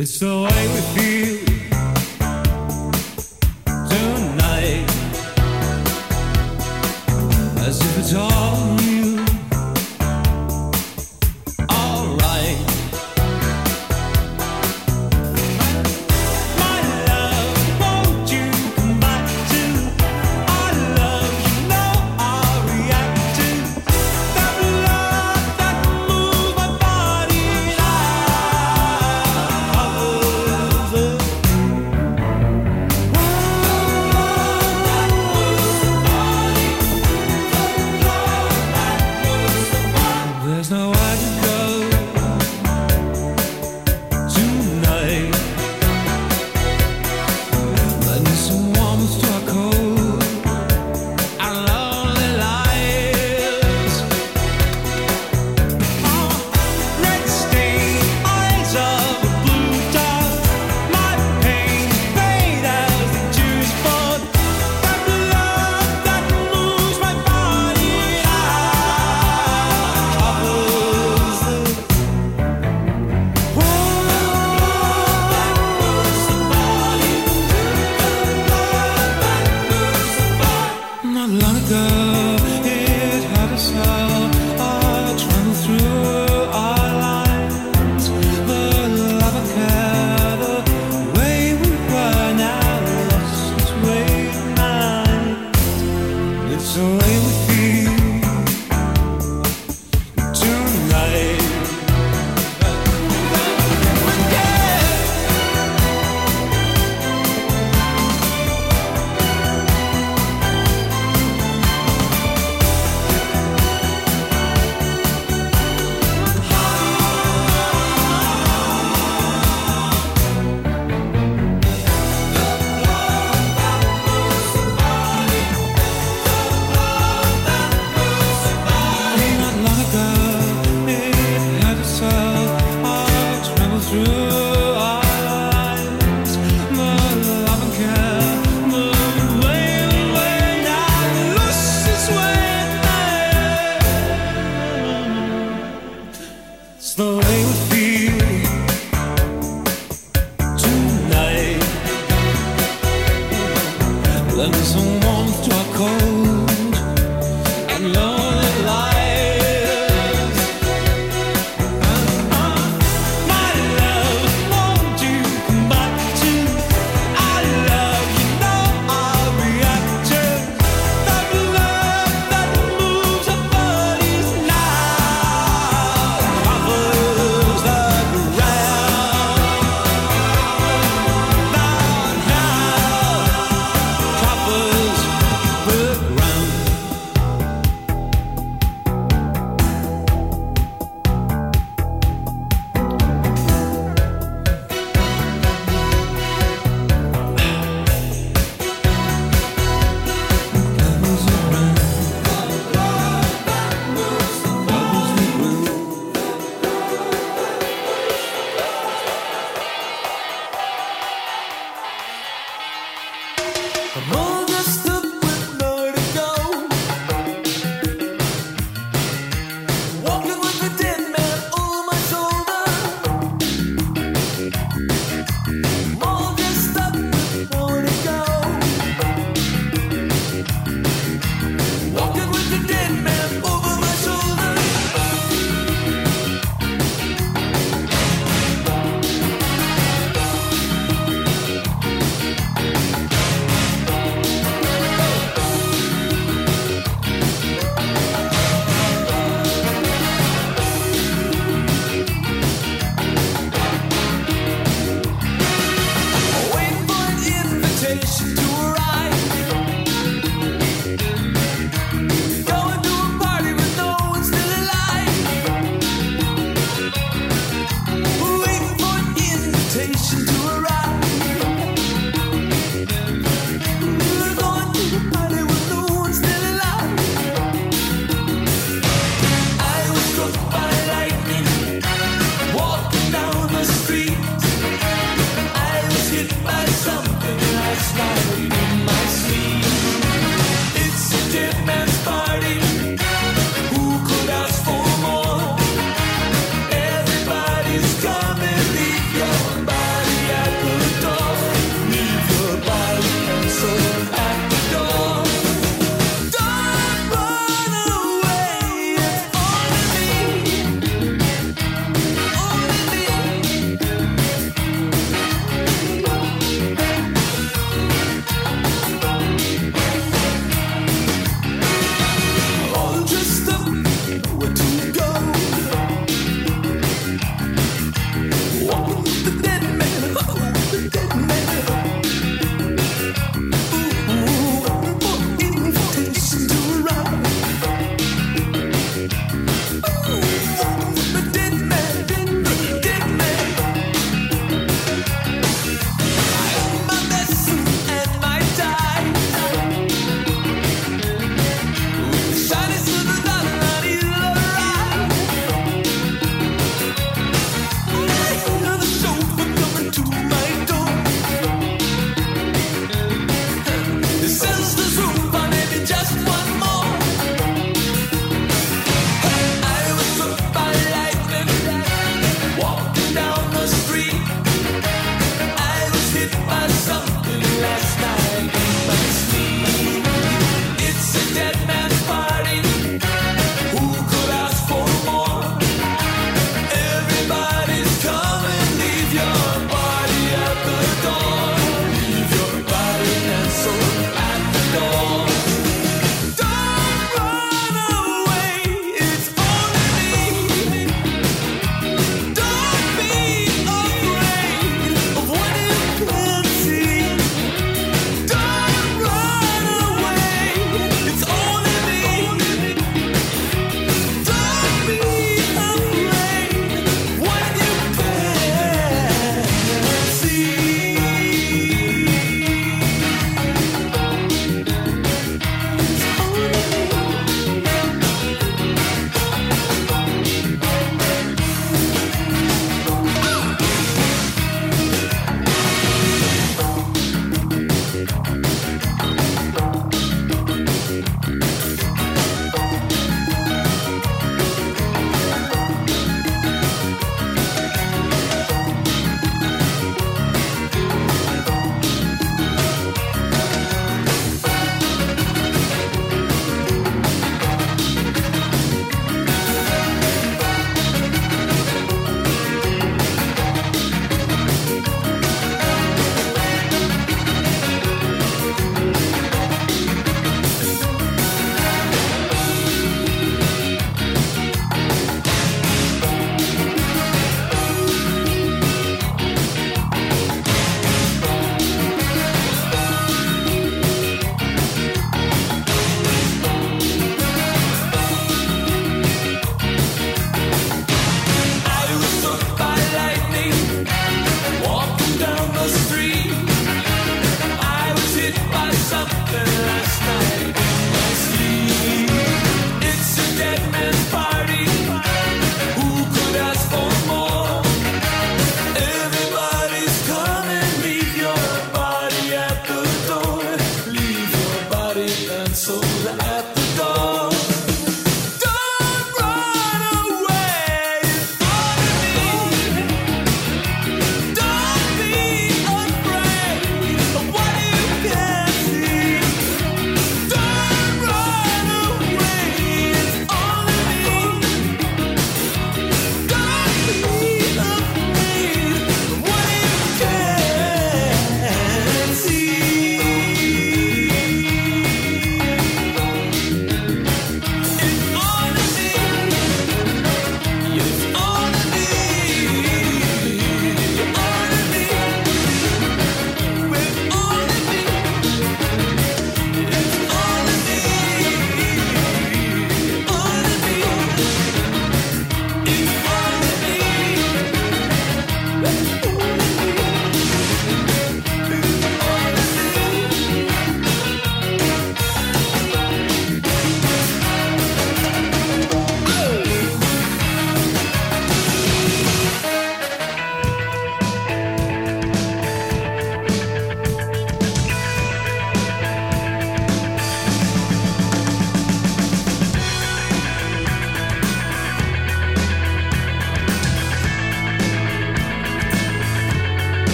It's the way we feel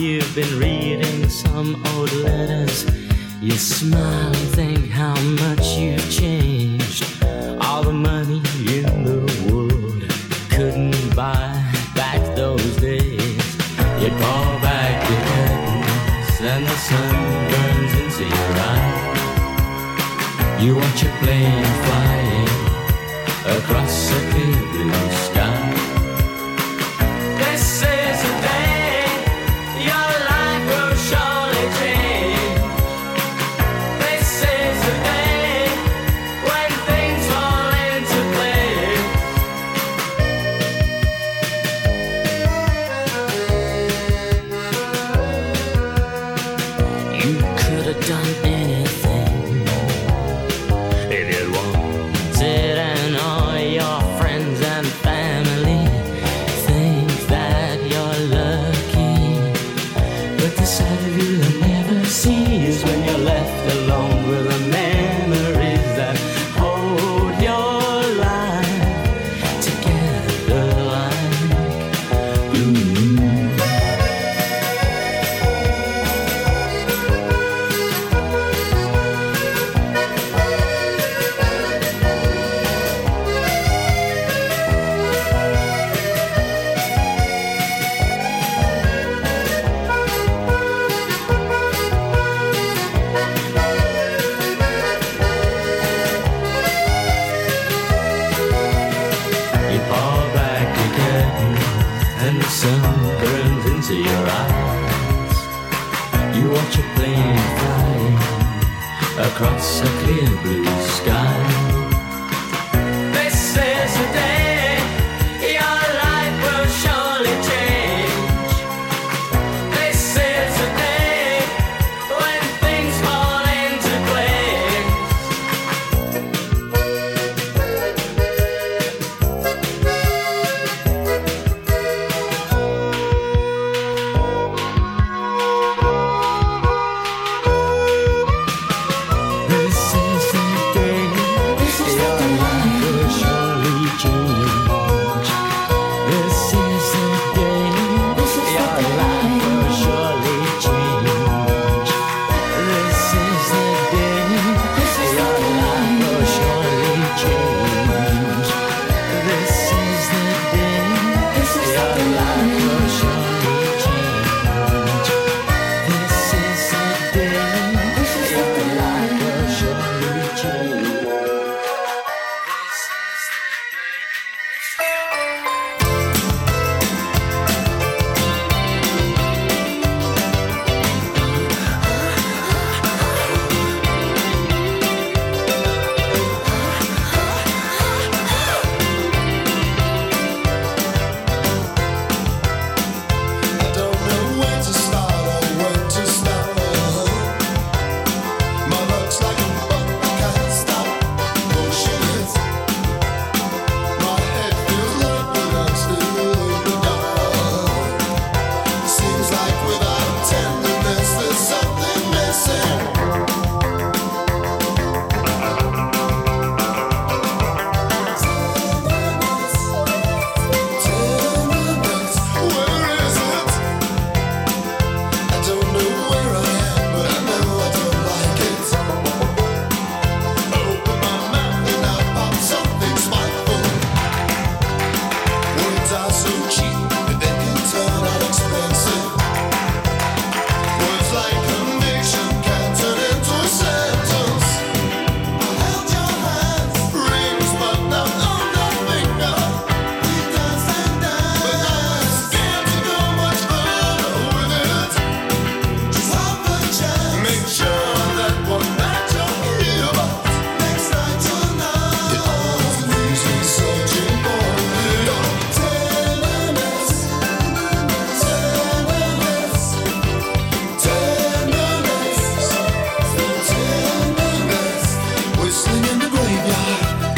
You've been reading some old letters. You smile and think how much you've changed. All the money in the world couldn't buy back those days. You call back the curtains and the sun burns into your eyes. You watch a plane fly in the graveyard.